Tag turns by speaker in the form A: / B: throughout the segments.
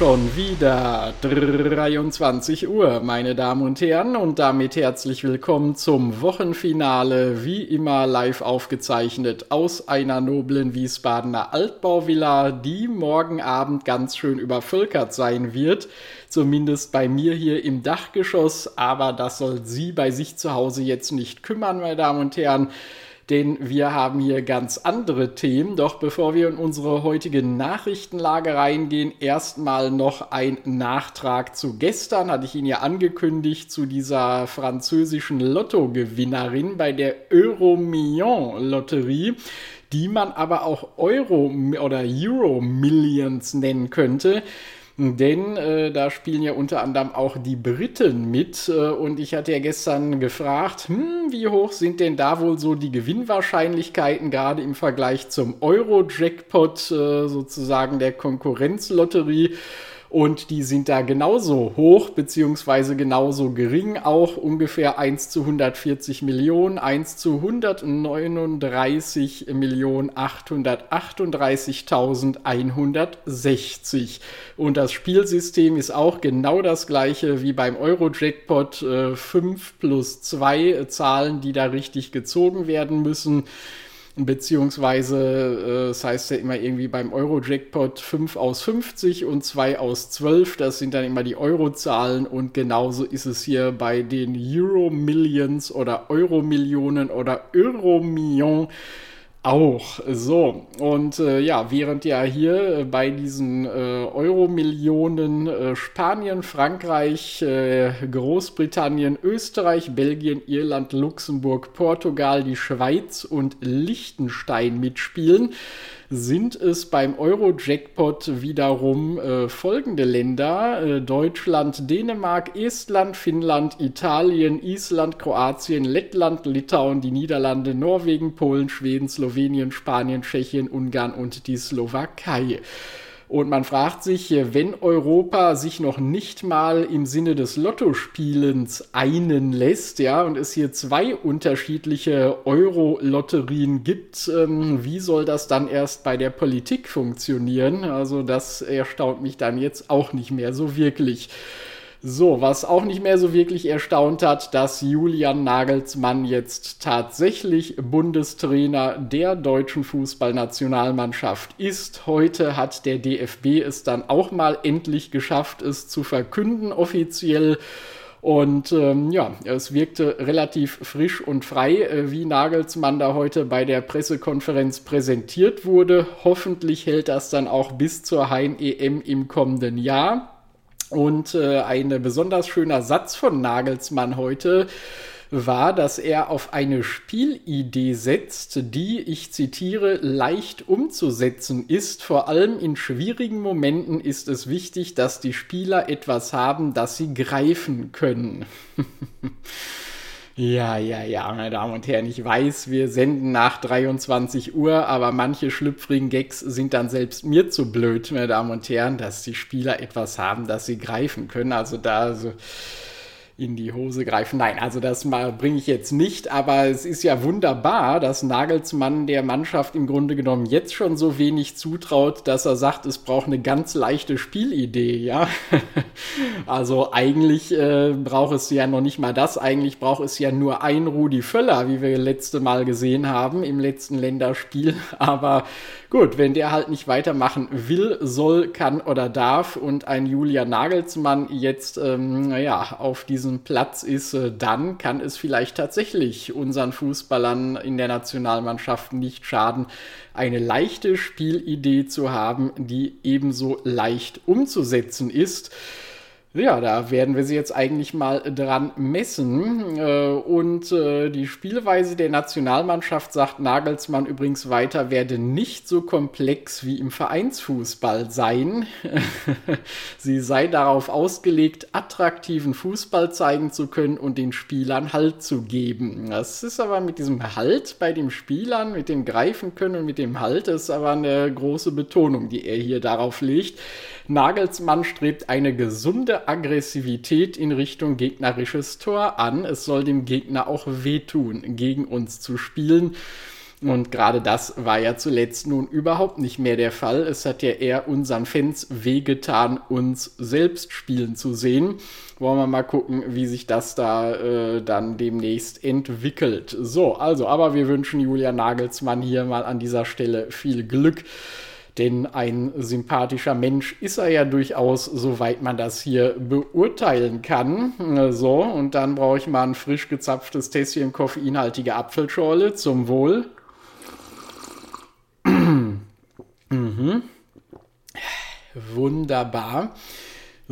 A: Schon wieder 23 Uhr, meine Damen und Herren, und damit herzlich willkommen zum Wochenfinale, wie immer live aufgezeichnet aus einer noblen Wiesbadener Altbauvilla, die morgen Abend ganz schön übervölkert sein wird. Zumindest bei mir hier im Dachgeschoss, aber das soll Sie bei sich zu Hause jetzt nicht kümmern, meine Damen und Herren denn wir haben hier ganz andere Themen. Doch bevor wir in unsere heutige Nachrichtenlage reingehen, erstmal noch ein Nachtrag zu gestern, hatte ich Ihnen ja angekündigt, zu dieser französischen Lottogewinnerin bei der Euromillion-Lotterie die man aber auch Euro oder Euro Millions nennen könnte. Denn äh, da spielen ja unter anderem auch die Briten mit. Äh, und ich hatte ja gestern gefragt, hm, wie hoch sind denn da wohl so die Gewinnwahrscheinlichkeiten, gerade im Vergleich zum Euro-Jackpot, äh, sozusagen der Konkurrenzlotterie und die sind da genauso hoch beziehungsweise genauso gering, auch ungefähr 1 zu 140 Millionen, 1 zu 139 Millionen 838.160. Und das Spielsystem ist auch genau das gleiche wie beim Euro-Jackpot, äh, 5 plus 2 Zahlen, die da richtig gezogen werden müssen beziehungsweise äh, das heißt ja immer irgendwie beim Euro-Jackpot 5 aus 50 und 2 aus 12, das sind dann immer die Eurozahlen. Und genauso ist es hier bei den Euro-Millions oder Euro-Millionen oder Euro-Million auch so. Und äh, ja, während ja hier äh, bei diesen äh, Euro-Millionen äh, Spanien, Frankreich, äh, Großbritannien, Österreich, Belgien, Irland, Luxemburg, Portugal, die Schweiz und Liechtenstein mitspielen, sind es beim Euro-Jackpot wiederum äh, folgende Länder: äh, Deutschland, Dänemark, Estland, Finnland, Italien, Island, Kroatien, Lettland, Litauen, die Niederlande, Norwegen, Polen, Schweden, Slowenien, Spanien, Tschechien, Ungarn und die Slowakei. Und man fragt sich, wenn Europa sich noch nicht mal im Sinne des Lottospielens einen lässt, ja, und es hier zwei unterschiedliche Euro-Lotterien gibt, ähm, wie soll das dann erst bei der Politik funktionieren? Also das erstaunt mich dann jetzt auch nicht mehr so wirklich. So, was auch nicht mehr so wirklich erstaunt hat, dass Julian Nagelsmann jetzt tatsächlich Bundestrainer der deutschen Fußballnationalmannschaft ist. Heute hat der DFB es dann auch mal endlich geschafft, es zu verkünden offiziell. Und ähm, ja, es wirkte relativ frisch und frei, äh, wie Nagelsmann da heute bei der Pressekonferenz präsentiert wurde. Hoffentlich hält das dann auch bis zur Heim-EM im kommenden Jahr. Und äh, ein besonders schöner Satz von Nagelsmann heute war, dass er auf eine Spielidee setzt, die, ich zitiere, leicht umzusetzen ist. Vor allem in schwierigen Momenten ist es wichtig, dass die Spieler etwas haben, das sie greifen können. Ja, ja, ja, meine Damen und Herren, ich weiß, wir senden nach 23 Uhr, aber manche schlüpfrigen Gags sind dann selbst mir zu blöd, meine Damen und Herren, dass die Spieler etwas haben, das sie greifen können. Also da so in die Hose greifen. Nein, also das bringe ich jetzt nicht, aber es ist ja wunderbar, dass Nagelsmann der Mannschaft im Grunde genommen jetzt schon so wenig zutraut, dass er sagt, es braucht eine ganz leichte Spielidee, ja. also eigentlich äh, braucht es ja noch nicht mal das, eigentlich braucht es ja nur ein Rudi Völler, wie wir letzte Mal gesehen haben im letzten Länderspiel, aber Gut, wenn der halt nicht weitermachen will, soll, kann oder darf und ein Julia Nagelsmann jetzt, ähm, naja, auf diesem Platz ist, äh, dann kann es vielleicht tatsächlich unseren Fußballern in der Nationalmannschaft nicht schaden, eine leichte Spielidee zu haben, die ebenso leicht umzusetzen ist. Ja, da werden wir sie jetzt eigentlich mal dran messen. Äh, und äh, die Spielweise der Nationalmannschaft, sagt Nagelsmann übrigens weiter, werde nicht so komplex wie im Vereinsfußball sein. sie sei darauf ausgelegt, attraktiven Fußball zeigen zu können und den Spielern Halt zu geben. Das ist aber mit diesem Halt bei den Spielern, mit dem Greifen können und mit dem Halt, ist aber eine große Betonung, die er hier darauf legt. Nagelsmann strebt eine gesunde Aggressivität in Richtung gegnerisches Tor an. Es soll dem Gegner auch wehtun, gegen uns zu spielen. Und gerade das war ja zuletzt nun überhaupt nicht mehr der Fall. Es hat ja eher unseren Fans wehgetan, uns selbst spielen zu sehen. Wollen wir mal gucken, wie sich das da äh, dann demnächst entwickelt. So, also, aber wir wünschen Julia Nagelsmann hier mal an dieser Stelle viel Glück denn ein sympathischer Mensch ist er ja durchaus, soweit man das hier beurteilen kann. So, und dann brauche ich mal ein frisch gezapftes Tässchen koffeinhaltige Apfelschorle zum Wohl. mhm. Wunderbar.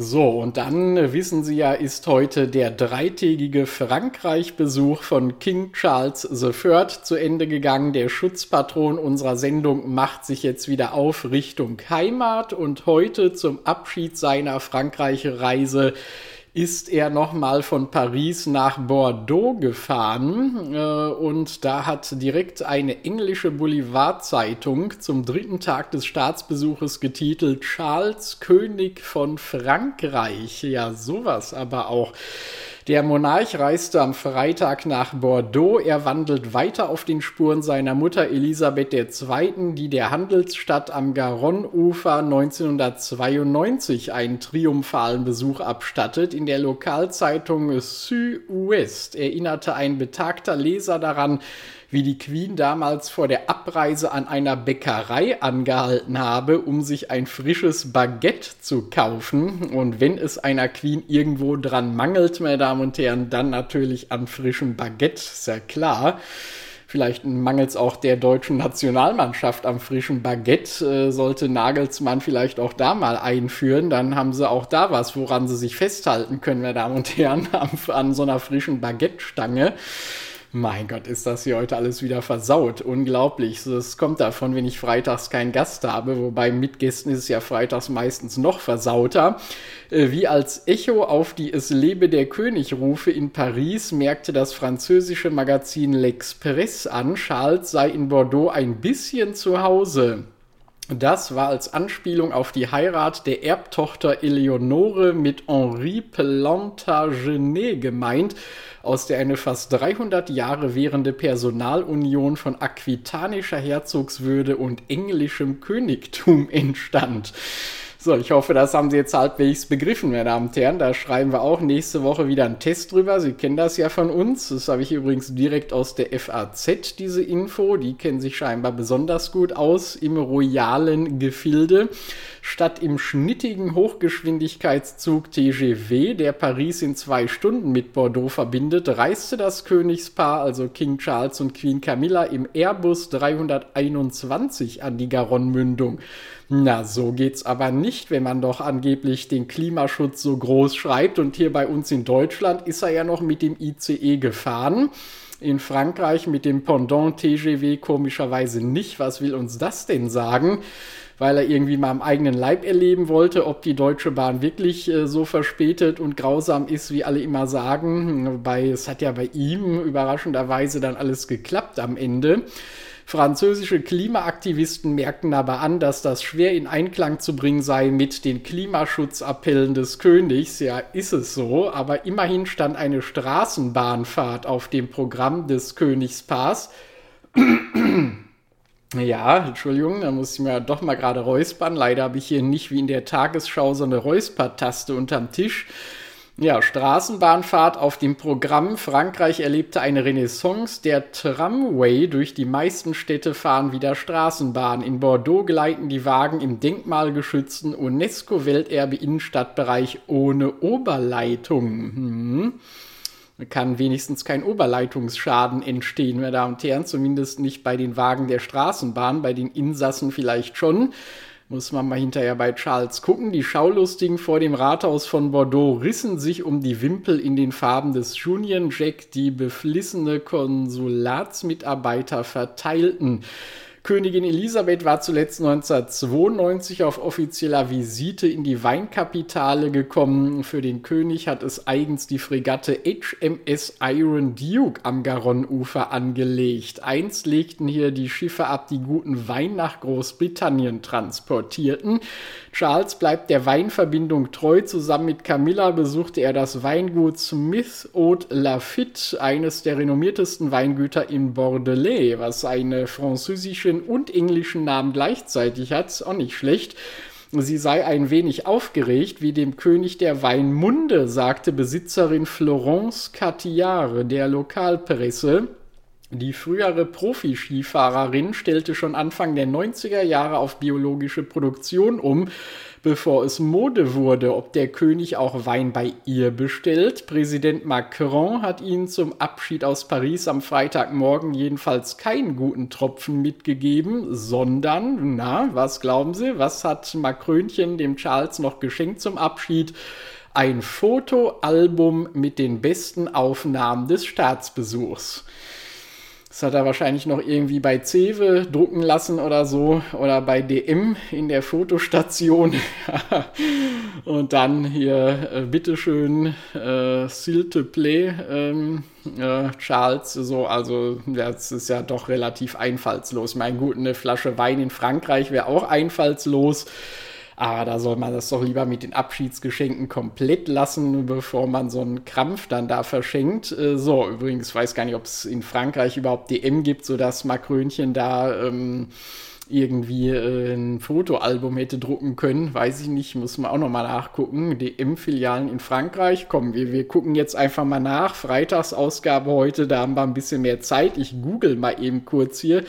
A: So, und dann äh, wissen Sie ja, ist heute der dreitägige Frankreich-Besuch von King Charles III zu Ende gegangen. Der Schutzpatron unserer Sendung macht sich jetzt wieder auf Richtung Heimat und heute zum Abschied seiner Frankreich-Reise ist er nochmal von Paris nach Bordeaux gefahren äh, und da hat direkt eine englische Boulevardzeitung zum dritten Tag des Staatsbesuches getitelt Charles König von Frankreich. Ja, sowas aber auch. Der Monarch reiste am Freitag nach Bordeaux. Er wandelt weiter auf den Spuren seiner Mutter Elisabeth II., die der Handelsstadt am Garonne-Ufer 1992 einen triumphalen Besuch abstattet. In der Lokalzeitung Sud-Ouest erinnerte ein betagter Leser daran, wie die Queen damals vor der Abreise an einer Bäckerei angehalten habe, um sich ein frisches Baguette zu kaufen. Und wenn es einer Queen irgendwo dran mangelt, meine Damen und Herren, dann natürlich an frischem Baguette, ist ja klar. Vielleicht mangelt es auch der deutschen Nationalmannschaft am frischen Baguette. Äh, sollte Nagelsmann vielleicht auch da mal einführen, dann haben sie auch da was, woran sie sich festhalten können, meine Damen und Herren, an, an so einer frischen Baguette-Stange. Mein Gott, ist das hier heute alles wieder versaut. Unglaublich. Das kommt davon, wenn ich freitags keinen Gast habe, wobei mit Gästen ist es ja freitags meistens noch versauter. Äh, wie als Echo auf die Es lebe der König Rufe in Paris merkte das französische Magazin L'Express an, Charles sei in Bordeaux ein bisschen zu Hause. Das war als Anspielung auf die Heirat der Erbtochter Eleonore mit Henri Plantagenet gemeint, aus der eine fast 300 Jahre währende Personalunion von aquitanischer Herzogswürde und englischem Königtum entstand. So, ich hoffe, das haben Sie jetzt halbwegs begriffen, meine Damen und Herren. Da schreiben wir auch nächste Woche wieder einen Test drüber. Sie kennen das ja von uns. Das habe ich übrigens direkt aus der FAZ, diese Info. Die kennen sich scheinbar besonders gut aus im royalen Gefilde. Statt im schnittigen Hochgeschwindigkeitszug TGV, der Paris in zwei Stunden mit Bordeaux verbindet, reiste das Königspaar, also King Charles und Queen Camilla, im Airbus 321 an die Garonne-Mündung. Na, so geht's aber nicht, wenn man doch angeblich den Klimaschutz so groß schreibt. Und hier bei uns in Deutschland ist er ja noch mit dem ICE gefahren. In Frankreich mit dem Pendant TGV komischerweise nicht. Was will uns das denn sagen? Weil er irgendwie mal am eigenen Leib erleben wollte, ob die Deutsche Bahn wirklich äh, so verspätet und grausam ist, wie alle immer sagen. Wobei es hat ja bei ihm überraschenderweise dann alles geklappt am Ende. Französische Klimaaktivisten merkten aber an, dass das schwer in Einklang zu bringen sei mit den Klimaschutzappellen des Königs. Ja, ist es so, aber immerhin stand eine Straßenbahnfahrt auf dem Programm des Königspaars. Ja, Entschuldigung, da muss ich mir doch mal gerade räuspern. Leider habe ich hier nicht wie in der Tagesschau so eine Räuspertaste unterm Tisch. Ja, Straßenbahnfahrt auf dem Programm. Frankreich erlebte eine Renaissance. Der Tramway durch die meisten Städte fahren wieder Straßenbahn. In Bordeaux gleiten die Wagen im denkmalgeschützten UNESCO-Welterbe Innenstadtbereich ohne Oberleitung. Hm. Kann wenigstens kein Oberleitungsschaden entstehen, meine Damen und Herren. Zumindest nicht bei den Wagen der Straßenbahn, bei den Insassen vielleicht schon. Muss man mal hinterher bei Charles gucken. Die Schaulustigen vor dem Rathaus von Bordeaux rissen sich um die Wimpel in den Farben des Union Jack, die beflissene Konsulatsmitarbeiter verteilten. Königin Elisabeth war zuletzt 1992 auf offizieller Visite in die Weinkapitale gekommen. Für den König hat es eigens die Fregatte HMS Iron Duke am Garonne-Ufer angelegt. Einst legten hier die Schiffe ab, die guten Wein nach Großbritannien transportierten. Charles bleibt der Weinverbindung treu. Zusammen mit Camilla besuchte er das Weingut Smith Haute Lafitte, eines der renommiertesten Weingüter in Bordelais, was eine französische und englischen Namen gleichzeitig hat, auch nicht schlecht. Sie sei ein wenig aufgeregt, wie dem König der Wein Munde, sagte Besitzerin Florence Catillard der Lokalpresse. Die frühere Profi-Skifahrerin stellte schon Anfang der 90er Jahre auf biologische Produktion um bevor es Mode wurde, ob der König auch Wein bei ihr bestellt. Präsident Macron hat ihnen zum Abschied aus Paris am Freitagmorgen jedenfalls keinen guten Tropfen mitgegeben, sondern, na, was glauben Sie, was hat Macrönchen dem Charles noch geschenkt zum Abschied? Ein Fotoalbum mit den besten Aufnahmen des Staatsbesuchs. Das hat er wahrscheinlich noch irgendwie bei Cewe drucken lassen oder so oder bei DM in der Fotostation. und dann hier, äh, bitteschön, äh, S'il plaît, ähm, äh, Charles, so, also das ist ja doch relativ einfallslos. Mein gut, eine Flasche Wein in Frankreich wäre auch einfallslos. Aber da soll man das doch lieber mit den Abschiedsgeschenken komplett lassen, bevor man so einen Krampf dann da verschenkt. Äh, so, übrigens weiß gar nicht, ob es in Frankreich überhaupt DM gibt, sodass Macrönchen da ähm, irgendwie äh, ein Fotoalbum hätte drucken können. Weiß ich nicht, muss man auch nochmal nachgucken. DM-Filialen in Frankreich. Komm, wir, wir gucken jetzt einfach mal nach. Freitagsausgabe heute, da haben wir ein bisschen mehr Zeit. Ich google mal eben kurz hier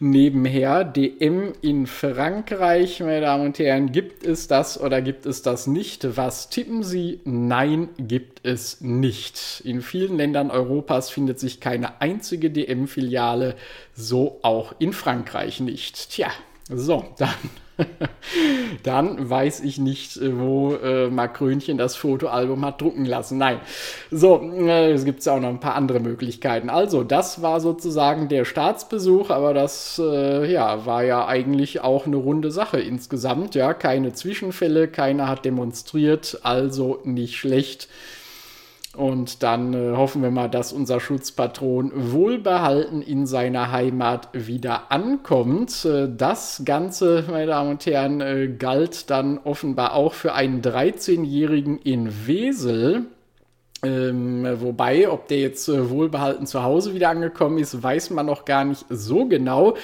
A: nebenher. DM in Frankreich, meine Damen und Herren, gibt es das oder gibt es das nicht? Was tippen Sie? Nein, gibt es nicht. In vielen Ländern Europas findet sich keine einzige DM-Filiale, so auch in Frankreich nicht. Tja, so, dann dann weiß ich nicht, äh, wo äh, Macrönchen das Fotoalbum hat drucken lassen. Nein. So, äh, es gibt ja auch noch ein paar andere Möglichkeiten. Also, das war sozusagen der Staatsbesuch, aber das äh, ja, war ja eigentlich auch eine runde Sache insgesamt. Ja, keine Zwischenfälle, keiner hat demonstriert, also nicht schlecht. Und dann äh, hoffen wir mal, dass unser Schutzpatron wohlbehalten in seiner Heimat wieder ankommt. Äh, das Ganze, meine Damen und Herren, äh, galt dann offenbar auch für einen 13-Jährigen in Wesel. Ähm, wobei, ob der jetzt äh, wohlbehalten zu Hause wieder angekommen ist, weiß man noch gar nicht so genau.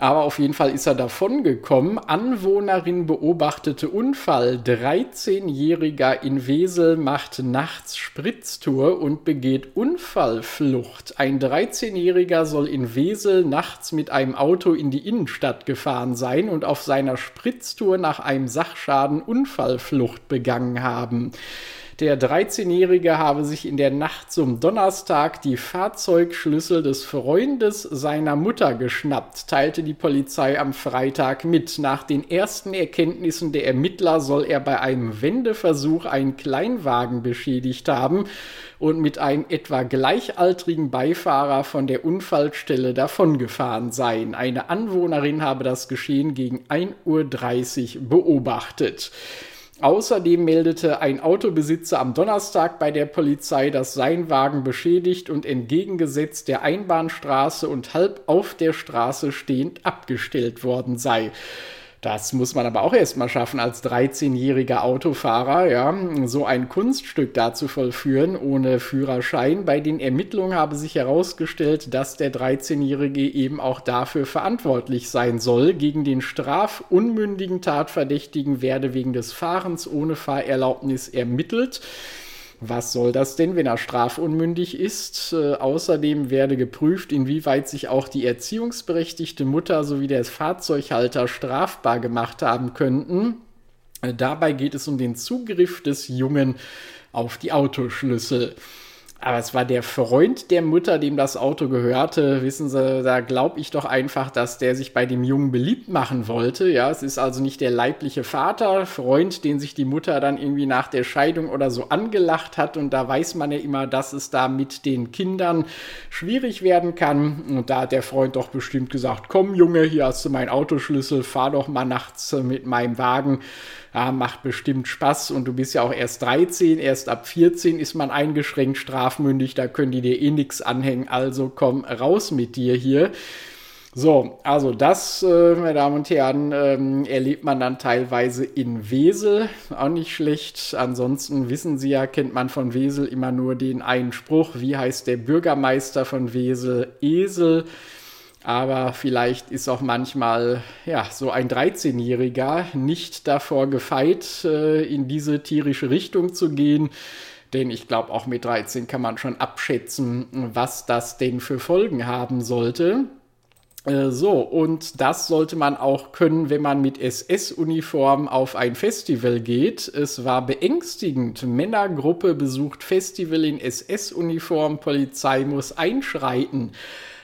A: Aber auf jeden Fall ist er davon gekommen. Anwohnerin beobachtete Unfall. 13-Jähriger in Wesel macht nachts Spritztour und begeht Unfallflucht. Ein 13-Jähriger soll in Wesel nachts mit einem Auto in die Innenstadt gefahren sein und auf seiner Spritztour nach einem Sachschaden Unfallflucht begangen haben. Der 13-Jährige habe sich in der Nacht zum Donnerstag die Fahrzeugschlüssel des Freundes seiner Mutter geschnappt, teilte die Polizei am Freitag mit. Nach den ersten Erkenntnissen der Ermittler soll er bei einem Wendeversuch einen Kleinwagen beschädigt haben und mit einem etwa gleichaltrigen Beifahrer von der Unfallstelle davongefahren sein. Eine Anwohnerin habe das Geschehen gegen 1.30 Uhr beobachtet. Außerdem meldete ein Autobesitzer am Donnerstag bei der Polizei, dass sein Wagen beschädigt und entgegengesetzt der Einbahnstraße und halb auf der Straße stehend abgestellt worden sei. Das muss man aber auch erstmal schaffen, als 13-jähriger Autofahrer, ja, so ein Kunststück da zu vollführen ohne Führerschein. Bei den Ermittlungen habe sich herausgestellt, dass der 13-Jährige eben auch dafür verantwortlich sein soll. Gegen den strafunmündigen Tatverdächtigen werde wegen des Fahrens ohne Fahrerlaubnis ermittelt. Was soll das denn, wenn er strafunmündig ist? Äh, außerdem werde geprüft, inwieweit sich auch die erziehungsberechtigte Mutter sowie der Fahrzeughalter strafbar gemacht haben könnten. Äh, dabei geht es um den Zugriff des Jungen auf die Autoschlüssel. Aber es war der Freund der Mutter, dem das Auto gehörte. Wissen Sie, da glaube ich doch einfach, dass der sich bei dem Jungen beliebt machen wollte. Ja, es ist also nicht der leibliche Vater, Freund, den sich die Mutter dann irgendwie nach der Scheidung oder so angelacht hat. Und da weiß man ja immer, dass es da mit den Kindern schwierig werden kann. Und da hat der Freund doch bestimmt gesagt, komm Junge, hier hast du meinen Autoschlüssel, fahr doch mal nachts mit meinem Wagen ja, macht bestimmt Spaß und du bist ja auch erst 13, erst ab 14 ist man eingeschränkt strafmündig, da können die dir eh nichts anhängen, also komm raus mit dir hier. So, also das, äh, meine Damen und Herren, ähm, erlebt man dann teilweise in Wesel, auch nicht schlecht. Ansonsten wissen Sie ja, kennt man von Wesel immer nur den einen Spruch, wie heißt der Bürgermeister von Wesel? Esel. Aber vielleicht ist auch manchmal ja, so ein 13-Jähriger nicht davor gefeit, äh, in diese tierische Richtung zu gehen. Denn ich glaube, auch mit 13 kann man schon abschätzen, was das denn für Folgen haben sollte. Äh, so, und das sollte man auch können, wenn man mit SS-Uniform auf ein Festival geht. Es war beängstigend. Männergruppe besucht Festival in SS-Uniform, Polizei muss einschreiten.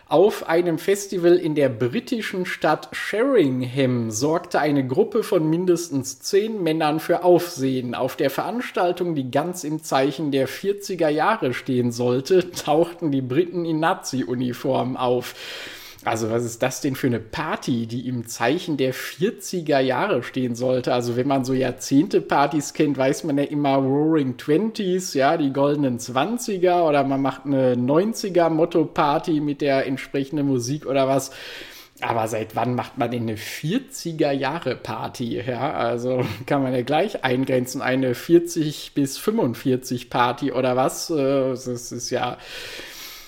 A: Auf einem Festival in der britischen Stadt Sheringham sorgte eine Gruppe von mindestens zehn Männern für Aufsehen. Auf der Veranstaltung, die ganz im Zeichen der 40er Jahre stehen sollte, tauchten die Briten in Nazi-Uniformen auf. Also was ist das denn für eine Party, die im Zeichen der 40er Jahre stehen sollte? Also wenn man so Jahrzehnte-Partys kennt, weiß man ja immer Roaring Twenties, ja, die goldenen 20er oder man macht eine 90er-Motto-Party mit der entsprechenden Musik oder was. Aber seit wann macht man denn eine 40er Jahre Party? Ja, also kann man ja gleich eingrenzen, eine 40 bis 45 Party oder was? Äh, das ist ja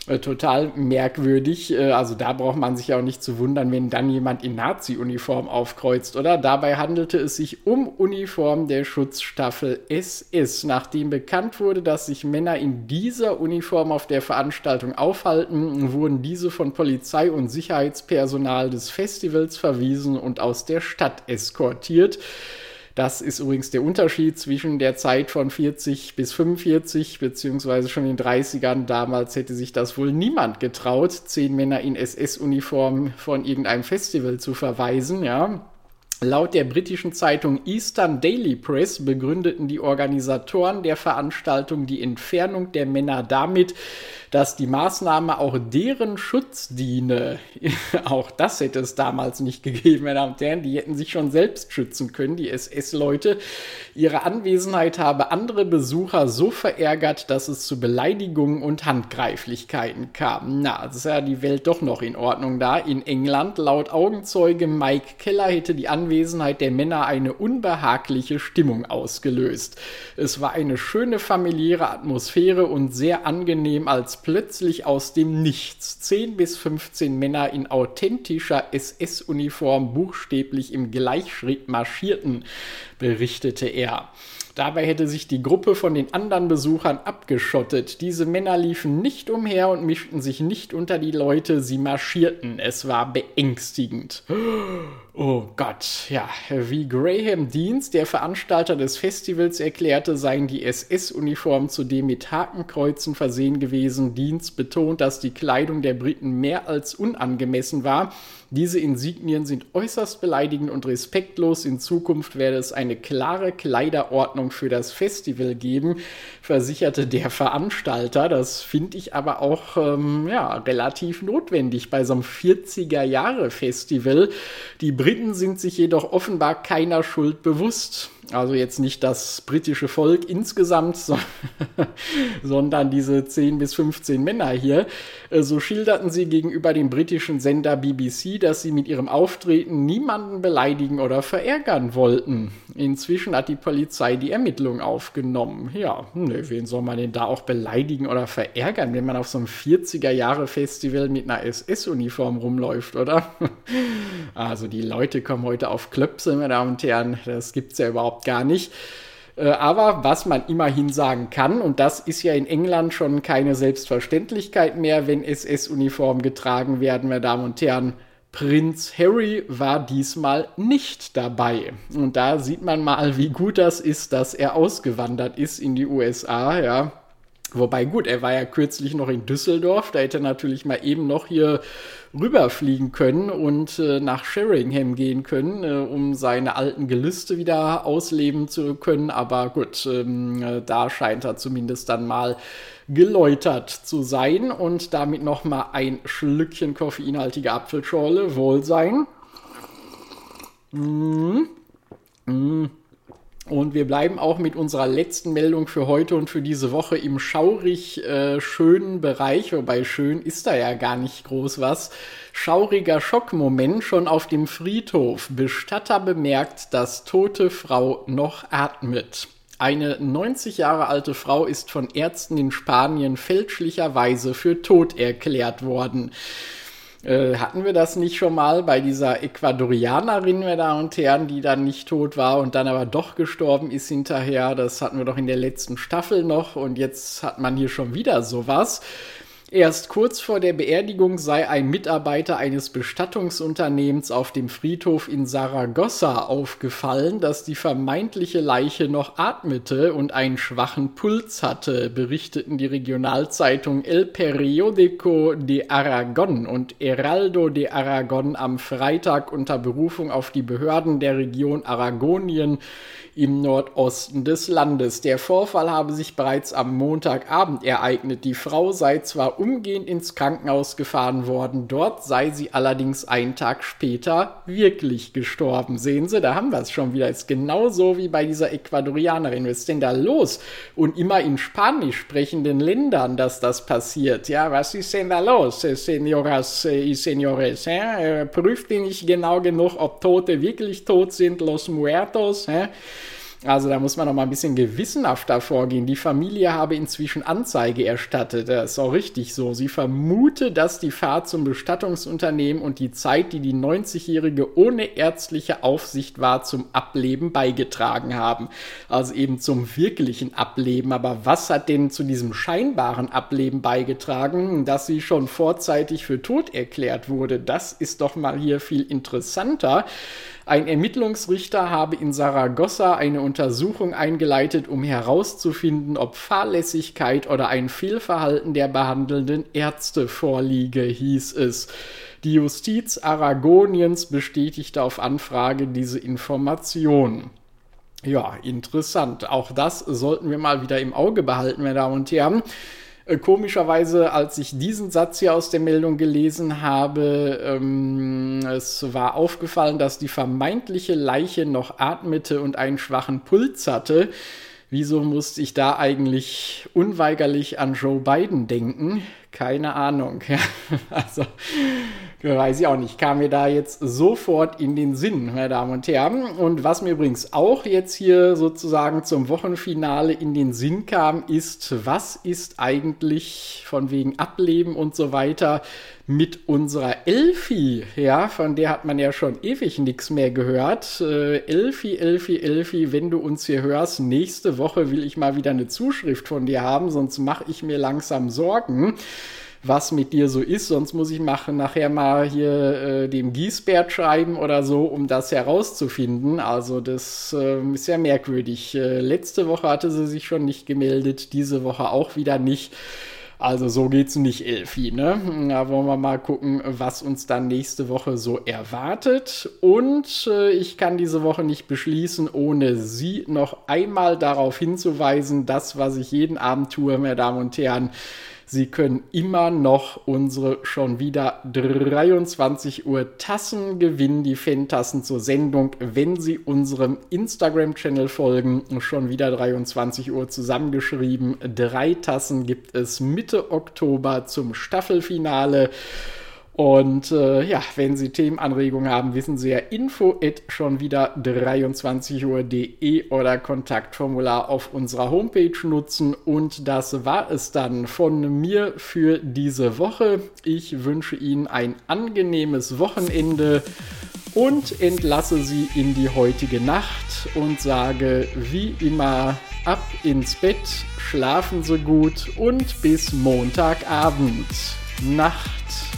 A: äh, total merkwürdig. Äh, also da braucht man sich ja auch nicht zu wundern, wenn dann jemand in Nazi-Uniform aufkreuzt, oder? Dabei handelte es sich um Uniform der Schutzstaffel SS. Nachdem bekannt wurde, dass sich Männer in dieser Uniform auf der Veranstaltung aufhalten, wurden diese von Polizei und Sicherheitspersonal des Festivals verwiesen und aus der Stadt eskortiert. Das ist übrigens der Unterschied zwischen der Zeit von 40 bis 45, beziehungsweise schon in den 30ern. Damals hätte sich das wohl niemand getraut, zehn Männer in SS-Uniform von irgendeinem Festival zu verweisen, ja. Laut der britischen Zeitung Eastern Daily Press begründeten die Organisatoren der Veranstaltung die Entfernung der Männer damit, dass die Maßnahme auch deren Schutz diene. auch das hätte es damals nicht gegeben, meine Damen und Herren. Die hätten sich schon selbst schützen können, die SS-Leute. Ihre Anwesenheit habe andere Besucher so verärgert, dass es zu Beleidigungen und Handgreiflichkeiten kam. Na, das ist ja die Welt doch noch in Ordnung da. In England, laut Augenzeuge Mike Keller, hätte die Anwesenheit der Männer eine unbehagliche Stimmung ausgelöst. Es war eine schöne familiäre Atmosphäre und sehr angenehm als plötzlich aus dem Nichts 10 bis 15 Männer in authentischer SS-Uniform buchstäblich im Gleichschritt marschierten, berichtete er. Dabei hätte sich die Gruppe von den anderen Besuchern abgeschottet. Diese Männer liefen nicht umher und mischten sich nicht unter die Leute, sie marschierten. Es war beängstigend. Oh Gott, ja, wie Graham Deans, der Veranstalter des Festivals, erklärte, seien die SS-Uniformen zudem mit Hakenkreuzen versehen gewesen. Deans betont, dass die Kleidung der Briten mehr als unangemessen war diese Insignien sind äußerst beleidigend und respektlos. In Zukunft werde es eine klare Kleiderordnung für das Festival geben, versicherte der Veranstalter. Das finde ich aber auch ähm, ja, relativ notwendig bei so einem 40er-Jahre-Festival. Die Briten sind sich jedoch offenbar keiner Schuld bewusst. Also jetzt nicht das britische Volk insgesamt, so, sondern diese 10 bis 15 Männer hier. Äh, so schilderten sie gegenüber dem britischen Sender BBC, dass sie mit ihrem Auftreten niemanden beleidigen oder verärgern wollten. Inzwischen hat die Polizei die Ermittlungen aufgenommen. Ja, ne, wen soll man denn da auch beleidigen oder verärgern, wenn man auf so einem 40er-Jahre-Festival mit einer SS-Uniform rumläuft, oder? Also die Leute kommen heute auf Klöpse, meine Damen und Herren. Das gibt's ja überhaupt überhaupt gar nicht. Äh, aber was man immerhin sagen kann, und das ist ja in England schon keine Selbstverständlichkeit mehr, wenn SS-Uniformen getragen werden, meine Damen und Herren, Prinz Harry war diesmal nicht dabei. Und da sieht man mal, wie gut das ist, dass er ausgewandert ist in die USA, ja. Wobei gut, er war ja kürzlich noch in Düsseldorf, da hätte er natürlich mal eben noch hier rüberfliegen können und äh, nach Sheringham gehen können, äh, um seine alten Gelüste wieder ausleben zu können. Aber gut, ähm, äh, da scheint er zumindest dann mal geläutert zu sein und damit noch mal ein Schlückchen koffeinhaltige Apfelschorle. Wohlsein. Mmh. Mmh. Und wir bleiben auch mit unserer letzten Meldung für heute und für diese Woche im schaurig äh, schönen Bereich, wobei schön ist da ja gar nicht groß was. Schauriger Schockmoment schon auf dem Friedhof. Bestatter bemerkt, dass tote Frau noch atmet. Eine 90 Jahre alte Frau ist von Ärzten in Spanien fälschlicherweise für tot erklärt worden. Äh, hatten wir das nicht schon mal bei dieser Ecuadorianerin, meine Damen und Herren, die dann nicht tot war und dann aber doch gestorben ist hinterher? Das hatten wir doch in der letzten Staffel noch und jetzt hat man hier schon wieder sowas. Erst kurz vor der Beerdigung sei ein Mitarbeiter eines Bestattungsunternehmens auf dem Friedhof in Saragossa aufgefallen, dass die vermeintliche Leiche noch atmete und einen schwachen Puls hatte, berichteten die Regionalzeitung El Periódico de Aragón und Heraldo de Aragón am Freitag unter Berufung auf die Behörden der Region Aragonien im Nordosten des Landes. Der Vorfall habe sich bereits am Montagabend ereignet. Die Frau sei zwar umgehend ins Krankenhaus gefahren worden, dort sei sie allerdings einen Tag später wirklich gestorben. Sehen Sie, da haben wir es schon wieder. Ist genauso wie bei dieser Ecuadorianerin. Was ist denn da los? Und immer in spanisch sprechenden Ländern, dass das passiert. Ja, was ist denn da los, Senoras y Senores? Äh? Prüft ihr nicht genau genug, ob Tote wirklich tot sind, los muertos? Äh? Also da muss man noch mal ein bisschen gewissenhafter vorgehen. Die Familie habe inzwischen Anzeige erstattet. Das ist auch richtig so. Sie vermute, dass die Fahrt zum Bestattungsunternehmen und die Zeit, die die 90-Jährige ohne ärztliche Aufsicht war, zum Ableben beigetragen haben. Also eben zum wirklichen Ableben. Aber was hat denn zu diesem scheinbaren Ableben beigetragen, dass sie schon vorzeitig für tot erklärt wurde? Das ist doch mal hier viel interessanter. Ein Ermittlungsrichter habe in Saragossa eine Untersuchung eingeleitet, um herauszufinden, ob Fahrlässigkeit oder ein Fehlverhalten der behandelnden Ärzte vorliege, hieß es. Die Justiz Aragoniens bestätigte auf Anfrage diese Information. Ja, interessant. Auch das sollten wir mal wieder im Auge behalten, meine Damen und Herren. Äh, komischerweise, als ich diesen Satz hier aus der Meldung gelesen habe, ähm, es war aufgefallen, dass die vermeintliche Leiche noch atmete und einen schwachen Puls hatte. Wieso musste ich da eigentlich unweigerlich an Joe Biden denken? Keine Ahnung. also weiß ich auch nicht, kam mir da jetzt sofort in den Sinn, meine Damen und Herren. Und was mir übrigens auch jetzt hier sozusagen zum Wochenfinale in den Sinn kam, ist, was ist eigentlich von wegen Ableben und so weiter mit unserer Elfi, ja, von der hat man ja schon ewig nichts mehr gehört. Äh, Elfi, Elfi, Elfi, wenn du uns hier hörst, nächste Woche will ich mal wieder eine Zuschrift von dir haben, sonst mache ich mir langsam Sorgen was mit dir so ist. Sonst muss ich machen, nachher mal hier äh, dem Giesbert schreiben oder so, um das herauszufinden. Also das äh, ist ja merkwürdig. Äh, letzte Woche hatte sie sich schon nicht gemeldet, diese Woche auch wieder nicht. Also so geht's nicht, Elfi, ne? Da wollen wir mal gucken, was uns dann nächste Woche so erwartet. Und äh, ich kann diese Woche nicht beschließen, ohne Sie noch einmal darauf hinzuweisen, das, was ich jeden Abend tue, meine Damen und Herren, Sie können immer noch unsere schon wieder 23 Uhr Tassen gewinnen, die Fan-Tassen zur Sendung, wenn Sie unserem Instagram-Channel folgen. Schon wieder 23 Uhr zusammengeschrieben. Drei Tassen gibt es Mitte Oktober zum Staffelfinale. Und äh, ja, wenn Sie Themenanregungen haben, wissen Sie ja info at schon wieder 23 Uhr.de oder Kontaktformular auf unserer Homepage nutzen. Und das war es dann von mir für diese Woche. Ich wünsche Ihnen ein angenehmes Wochenende und entlasse Sie in die heutige Nacht und sage wie immer ab ins Bett, schlafen Sie gut und bis Montagabend. Nacht.